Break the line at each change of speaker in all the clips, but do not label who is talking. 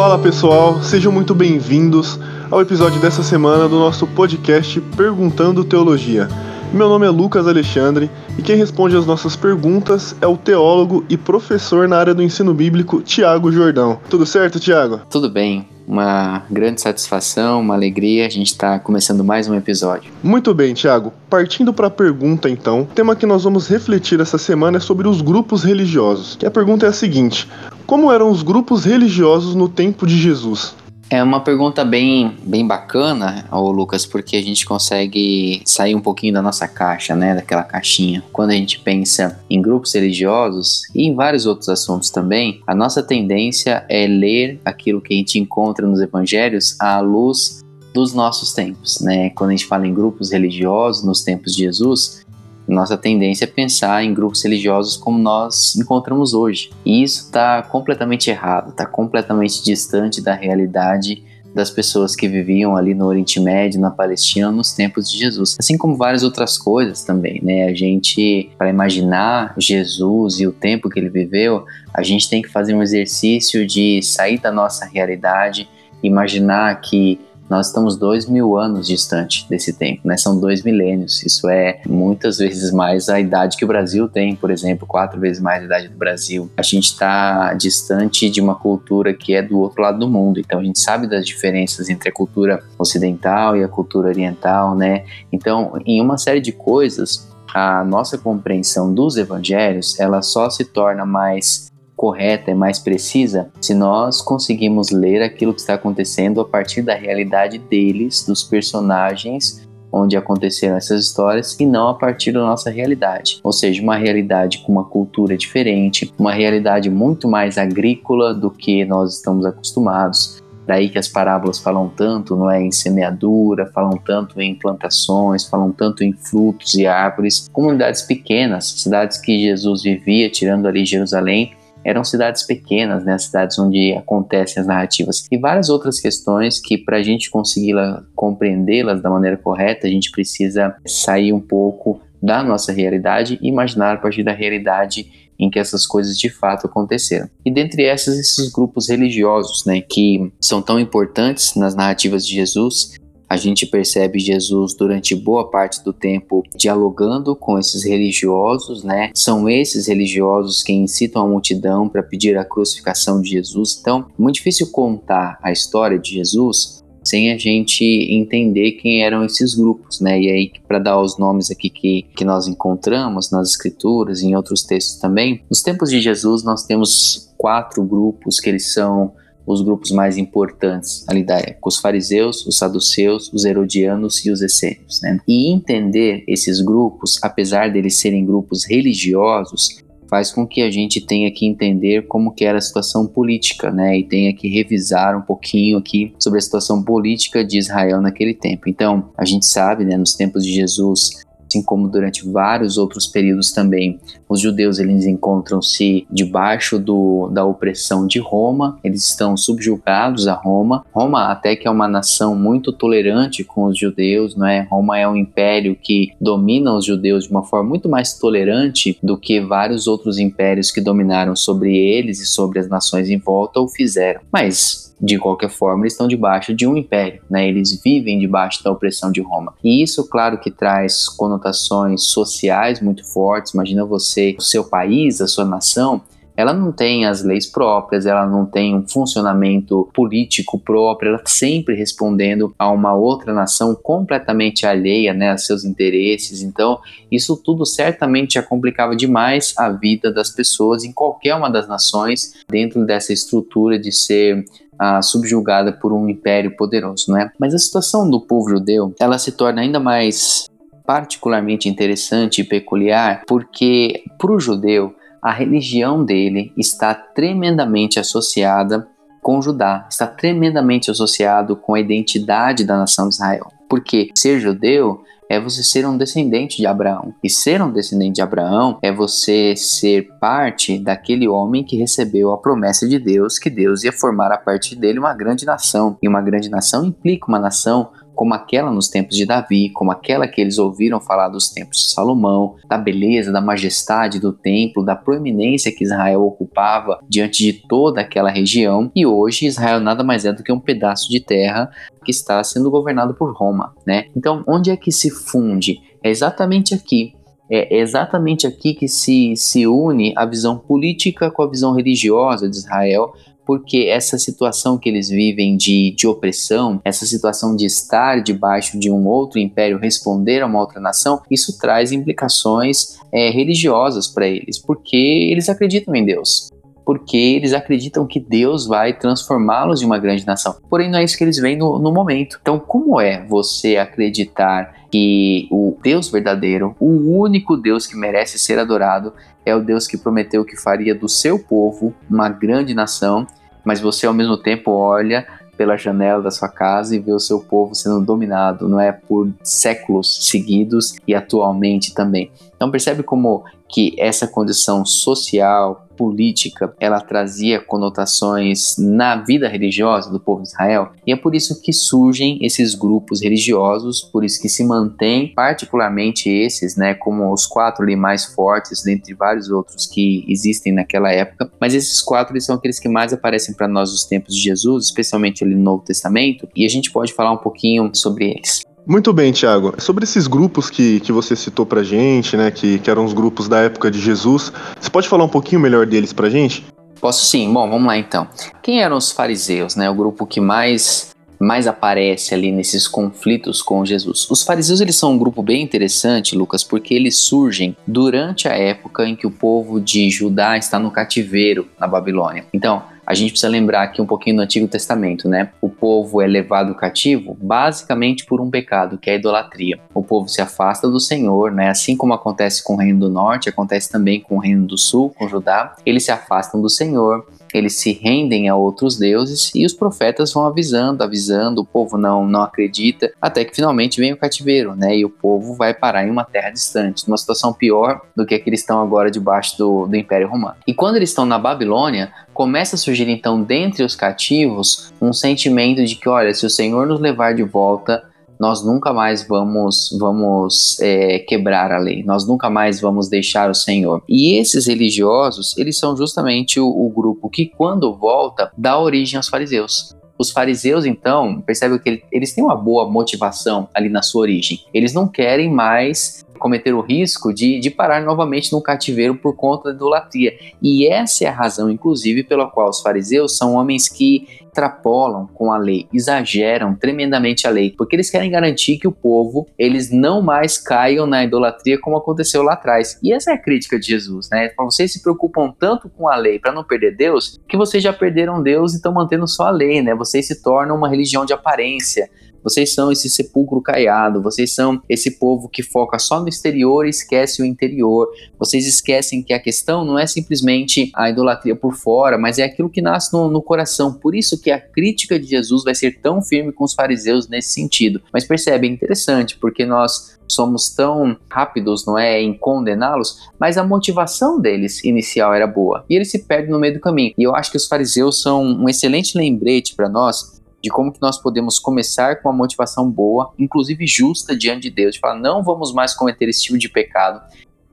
Fala pessoal, sejam muito bem-vindos ao episódio dessa semana do nosso podcast Perguntando Teologia. Meu nome é Lucas Alexandre e quem responde as nossas perguntas é o teólogo e professor na área do ensino bíblico Tiago Jordão. Tudo certo, Tiago?
Tudo bem. Uma grande satisfação, uma alegria. A gente está começando mais um episódio.
Muito bem, Tiago. Partindo para a pergunta, então, o tema que nós vamos refletir essa semana é sobre os grupos religiosos. E a pergunta é a seguinte: Como eram os grupos religiosos no tempo de Jesus?
É uma pergunta bem, bem bacana, ô Lucas, porque a gente consegue sair um pouquinho da nossa caixa, né, daquela caixinha. Quando a gente pensa em grupos religiosos e em vários outros assuntos também, a nossa tendência é ler aquilo que a gente encontra nos evangelhos à luz dos nossos tempos, né? Quando a gente fala em grupos religiosos nos tempos de Jesus, nossa tendência é pensar em grupos religiosos como nós encontramos hoje. E isso está completamente errado, está completamente distante da realidade das pessoas que viviam ali no Oriente Médio, na Palestina, nos tempos de Jesus. Assim como várias outras coisas também, né? A gente, para imaginar Jesus e o tempo que ele viveu, a gente tem que fazer um exercício de sair da nossa realidade, imaginar que nós estamos dois mil anos distante desse tempo, né? São dois milênios. Isso é muitas vezes mais a idade que o Brasil tem, por exemplo, quatro vezes mais a idade do Brasil. A gente está distante de uma cultura que é do outro lado do mundo. Então a gente sabe das diferenças entre a cultura ocidental e a cultura oriental, né? Então, em uma série de coisas, a nossa compreensão dos evangelhos, ela só se torna mais correta e mais precisa se nós conseguimos ler aquilo que está acontecendo a partir da realidade deles, dos personagens onde aconteceram essas histórias e não a partir da nossa realidade. Ou seja, uma realidade com uma cultura diferente, uma realidade muito mais agrícola do que nós estamos acostumados. Daí que as parábolas falam tanto, não é, em semeadura, falam tanto em plantações, falam tanto em frutos e árvores, comunidades pequenas, cidades que Jesus vivia, tirando ali Jerusalém, eram cidades pequenas, né, cidades onde acontecem as narrativas e várias outras questões que para a gente conseguir compreendê-las da maneira correta a gente precisa sair um pouco da nossa realidade e imaginar a partir da realidade em que essas coisas de fato aconteceram. E dentre essas, esses grupos religiosos, né, que são tão importantes nas narrativas de Jesus, a gente percebe Jesus durante boa parte do tempo dialogando com esses religiosos, né? São esses religiosos que incitam a multidão para pedir a crucificação de Jesus. Então, é muito difícil contar a história de Jesus sem a gente entender quem eram esses grupos, né? E aí, para dar os nomes aqui que, que nós encontramos nas escrituras e em outros textos também, nos tempos de Jesus nós temos quatro grupos que eles são os grupos mais importantes ali da época, os fariseus, os saduceus, os herodianos e os essênios. Né? E entender esses grupos, apesar deles serem grupos religiosos, faz com que a gente tenha que entender como que era a situação política, né? E tenha que revisar um pouquinho aqui sobre a situação política de Israel naquele tempo. Então, a gente sabe, né, nos tempos de Jesus, assim como durante vários outros períodos também, os judeus eles encontram-se debaixo do, da opressão de Roma, eles estão subjugados a Roma. Roma até que é uma nação muito tolerante com os judeus, não é? Roma é um império que domina os judeus de uma forma muito mais tolerante do que vários outros impérios que dominaram sobre eles e sobre as nações em volta o fizeram. Mas de qualquer forma, eles estão debaixo de um império, né? Eles vivem debaixo da opressão de Roma. E isso, claro, que traz conotações sociais muito fortes. Imagina você, o seu país, a sua nação, ela não tem as leis próprias, ela não tem um funcionamento político próprio, ela está sempre respondendo a uma outra nação completamente alheia né, a seus interesses. Então, isso tudo certamente já complicava demais a vida das pessoas em qualquer uma das nações dentro dessa estrutura de ser ah, subjugada por um império poderoso, não é? Mas a situação do povo judeu, ela se torna ainda mais particularmente interessante e peculiar porque para o judeu a religião dele está tremendamente associada com Judá, está tremendamente associado com a identidade da nação de Israel. Porque ser judeu é você ser um descendente de Abraão. E ser um descendente de Abraão é você ser parte daquele homem que recebeu a promessa de Deus que Deus ia formar a partir dele uma grande nação. E uma grande nação implica uma nação como aquela nos tempos de Davi, como aquela que eles ouviram falar dos tempos de Salomão, da beleza, da majestade do templo, da proeminência que Israel ocupava diante de toda aquela região. E hoje Israel nada mais é do que um pedaço de terra que está sendo governado por Roma, né? Então, onde é que se funde? É exatamente aqui. É exatamente aqui que se, se une a visão política com a visão religiosa de Israel, porque essa situação que eles vivem de, de opressão, essa situação de estar debaixo de um outro império, responder a uma outra nação, isso traz implicações é, religiosas para eles, porque eles acreditam em Deus. Porque eles acreditam que Deus vai transformá-los em uma grande nação. Porém, não é isso que eles veem no, no momento. Então, como é você acreditar que o Deus verdadeiro, o único Deus que merece ser adorado, é o Deus que prometeu que faria do seu povo uma grande nação mas você ao mesmo tempo olha pela janela da sua casa e vê o seu povo sendo dominado, não é por séculos seguidos e atualmente também. Então percebe como que essa condição social, política, ela trazia conotações na vida religiosa do povo de Israel, e é por isso que surgem esses grupos religiosos, por isso que se mantém particularmente esses, né, como os quatro ali mais fortes, dentre vários outros que existem naquela época, mas esses quatro eles são aqueles que mais aparecem para nós nos tempos de Jesus, especialmente ali no Novo Testamento, e a gente pode falar um pouquinho sobre eles.
Muito bem, Tiago. Sobre esses grupos que, que você citou pra gente, né, que, que eram os grupos da época de Jesus, você pode falar um pouquinho melhor deles pra gente?
Posso sim. Bom, vamos lá então. Quem eram os fariseus, né? O grupo que mais mais aparece ali nesses conflitos com Jesus. Os fariseus eles são um grupo bem interessante, Lucas, porque eles surgem durante a época em que o povo de Judá está no cativeiro na Babilônia. Então, a gente precisa lembrar aqui um pouquinho do Antigo Testamento, né? O povo é levado cativo basicamente por um pecado, que é a idolatria. O povo se afasta do Senhor, né? Assim como acontece com o Reino do Norte, acontece também com o Reino do Sul, com Judá. Eles se afastam do Senhor, eles se rendem a outros deuses e os profetas vão avisando, avisando, o povo não, não acredita, até que finalmente vem o cativeiro, né? E o povo vai parar em uma terra distante, numa situação pior do que a que eles estão agora debaixo do, do Império Romano. E quando eles estão na Babilônia, começa a surgir então dentre os cativos um sentimento de que, olha, se o Senhor nos levar de volta, nós nunca mais vamos vamos é, quebrar a lei, nós nunca mais vamos deixar o Senhor. E esses religiosos, eles são justamente o, o grupo que, quando volta, dá origem aos fariseus. Os fariseus, então, percebem que eles têm uma boa motivação ali na sua origem. Eles não querem mais cometer o risco de, de parar novamente no cativeiro por conta da idolatria. E essa é a razão, inclusive, pela qual os fariseus são homens que extrapolam com a lei, exageram tremendamente a lei, porque eles querem garantir que o povo eles não mais caiam na idolatria como aconteceu lá atrás. E essa é a crítica de Jesus, né? Vocês se preocupam tanto com a lei para não perder Deus, que vocês já perderam Deus e estão mantendo só a lei, né? Vocês se tornam uma religião de aparência. Vocês são esse sepulcro caiado, vocês são esse povo que foca só no exterior e esquece o interior. Vocês esquecem que a questão não é simplesmente a idolatria por fora, mas é aquilo que nasce no, no coração. Por isso que a crítica de Jesus vai ser tão firme com os fariseus nesse sentido. Mas percebe, é interessante, porque nós somos tão rápidos, não é, em condená-los, mas a motivação deles inicial era boa. E eles se perdem no meio do caminho. E eu acho que os fariseus são um excelente lembrete para nós de como que nós podemos começar com uma motivação boa, inclusive justa diante de Deus, de falar, não vamos mais cometer esse tipo de pecado.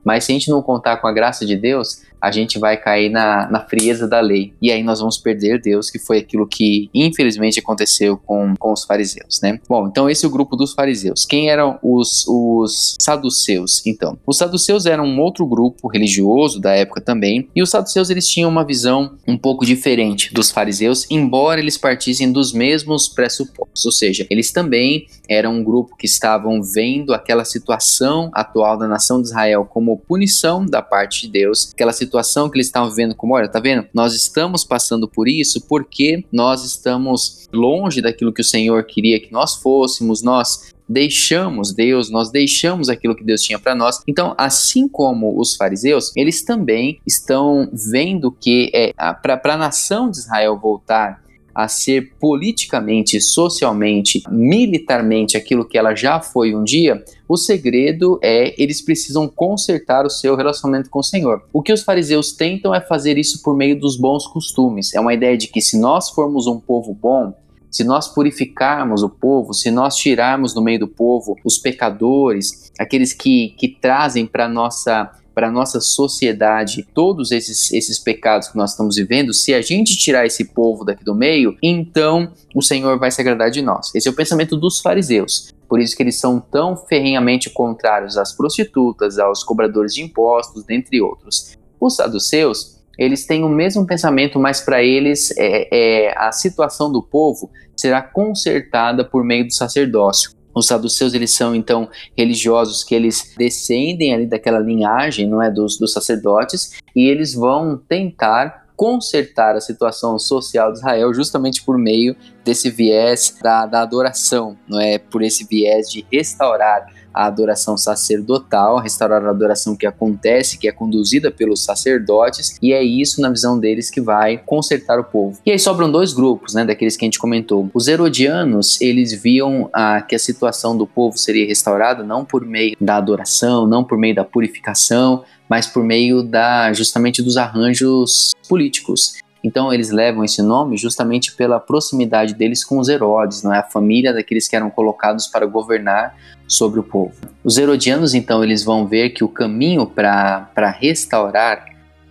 Mas se a gente não contar com a graça de Deus, a gente vai cair na, na frieza da lei. E aí nós vamos perder Deus, que foi aquilo que infelizmente aconteceu com, com os fariseus, né? Bom, então esse é o grupo dos fariseus. Quem eram os, os saduceus, então? Os saduceus eram um outro grupo religioso da época também, e os saduceus eles tinham uma visão um pouco diferente dos fariseus, embora eles partissem dos mesmos pressupostos, ou seja, eles também eram um grupo que estavam vendo aquela situação atual da nação de Israel como punição da parte de Deus, aquela situação situação que eles estavam vivendo como, olha, tá vendo? Nós estamos passando por isso porque nós estamos longe daquilo que o Senhor queria que nós fôssemos, nós deixamos Deus, nós deixamos aquilo que Deus tinha para nós. Então, assim como os fariseus, eles também estão vendo que é, para a nação de Israel voltar a ser politicamente, socialmente, militarmente aquilo que ela já foi um dia, o segredo é eles precisam consertar o seu relacionamento com o Senhor. O que os fariseus tentam é fazer isso por meio dos bons costumes. É uma ideia de que se nós formos um povo bom, se nós purificarmos o povo, se nós tirarmos do meio do povo os pecadores, aqueles que, que trazem para nossa para a nossa sociedade todos esses, esses pecados que nós estamos vivendo, se a gente tirar esse povo daqui do meio, então o Senhor vai se agradar de nós. Esse é o pensamento dos fariseus. Por isso que eles são tão ferrenhamente contrários às prostitutas, aos cobradores de impostos, dentre outros. Os saduceus, eles têm o mesmo pensamento, mas para eles é, é, a situação do povo será consertada por meio do sacerdócio. Os saduceus eles são então religiosos que eles descendem ali daquela linhagem, não é, dos, dos sacerdotes e eles vão tentar consertar a situação social de Israel justamente por meio desse viés da, da adoração, não é, por esse viés de restaurar a adoração sacerdotal, restaurar a adoração que acontece, que é conduzida pelos sacerdotes, e é isso, na visão deles, que vai consertar o povo. E aí sobram dois grupos, né, daqueles que a gente comentou. Os herodianos, eles viam ah, que a situação do povo seria restaurada não por meio da adoração, não por meio da purificação, mas por meio da justamente dos arranjos políticos. Então eles levam esse nome justamente pela proximidade deles com os Herodes, não é a família daqueles que eram colocados para governar sobre o povo. Os herodianos então eles vão ver que o caminho para restaurar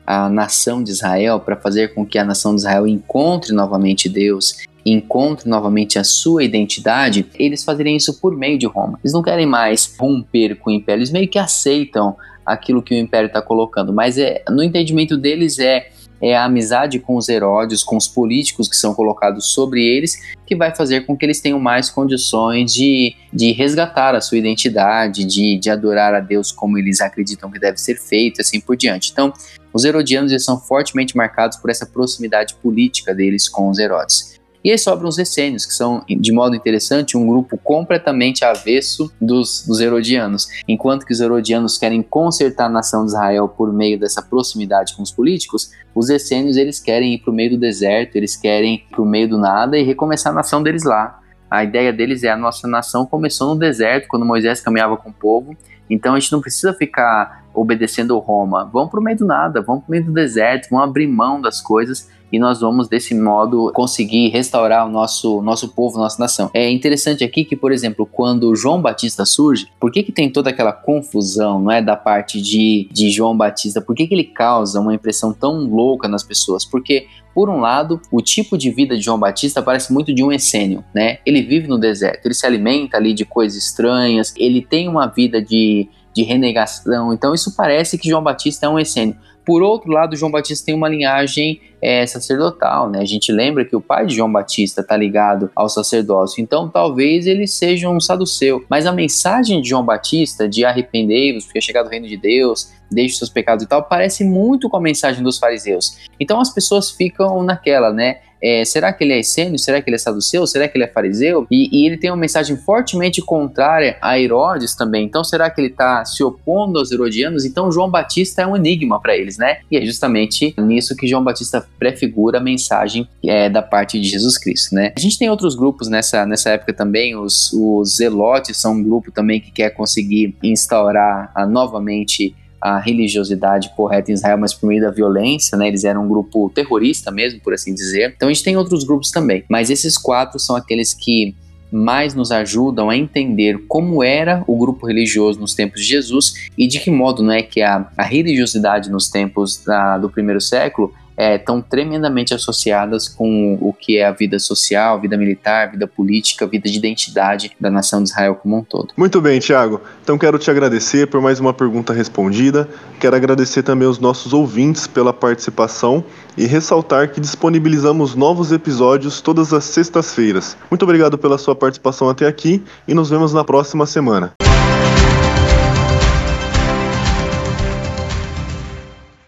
a nação de Israel, para fazer com que a nação de Israel encontre novamente Deus, encontre novamente a sua identidade, eles fazeriam isso por meio de Roma. Eles não querem mais romper com o império, eles meio que aceitam aquilo que o império está colocando, mas é, no entendimento deles é é a amizade com os Herodes, com os políticos que são colocados sobre eles, que vai fazer com que eles tenham mais condições de, de resgatar a sua identidade, de, de adorar a Deus como eles acreditam que deve ser feito, assim por diante. Então, os herodianos eles são fortemente marcados por essa proximidade política deles com os Herodes. E aí sobram os essênios, que são, de modo interessante, um grupo completamente avesso dos, dos herodianos. Enquanto que os herodianos querem consertar a nação de Israel por meio dessa proximidade com os políticos, os essênios eles querem ir para o meio do deserto, eles querem ir para o meio do nada e recomeçar a nação deles lá. A ideia deles é a nossa nação começou no deserto, quando Moisés caminhava com o povo, então a gente não precisa ficar obedecendo Roma. Vamos para o meio do nada, vamos para o meio do deserto, vamos abrir mão das coisas e nós vamos desse modo conseguir restaurar o nosso, nosso povo, nossa nação. É interessante aqui que, por exemplo, quando João Batista surge, por que, que tem toda aquela confusão, não é, da parte de, de João Batista? Por que, que ele causa uma impressão tão louca nas pessoas? Porque por um lado, o tipo de vida de João Batista parece muito de um essênio, né? Ele vive no deserto, ele se alimenta ali de coisas estranhas, ele tem uma vida de, de renegação. Então isso parece que João Batista é um essênio. Por outro lado, João Batista tem uma linhagem é, sacerdotal, né? A gente lembra que o pai de João Batista está ligado ao sacerdócio, então talvez ele seja um saduceu. Mas a mensagem de João Batista de arrependei-vos, porque é chegado o reino de Deus, deixe seus pecados e tal, parece muito com a mensagem dos fariseus. Então as pessoas ficam naquela, né? É, será que ele é essênio? Será que ele é saduceu? Será que ele é fariseu? E, e, ele tem uma mensagem fortemente contrária a Herodes também. Então, será que ele está se opondo aos herodianos? Então, João Batista é um enigma para eles, né? E é justamente nisso que João Batista prefigura a mensagem é, da parte de Jesus Cristo, né? A gente tem outros grupos nessa, nessa época também. Os, os zelotes são um grupo também que quer conseguir instaurar a, novamente a religiosidade correta em Israel, mas por meio da violência, né? Eles eram um grupo terrorista mesmo, por assim dizer. Então a gente tem outros grupos também, mas esses quatro são aqueles que mais nos ajudam a entender como era o grupo religioso nos tempos de Jesus e de que modo não é que a, a religiosidade nos tempos da, do primeiro século estão é, tremendamente associadas com o que é a vida social, vida militar, vida política, vida de identidade da nação de Israel como um todo.
Muito bem, Tiago. Então quero te agradecer por mais uma pergunta respondida. Quero agradecer também os nossos ouvintes pela participação e ressaltar que disponibilizamos novos episódios todas as sextas-feiras. Muito obrigado pela sua participação até aqui e nos vemos na próxima semana.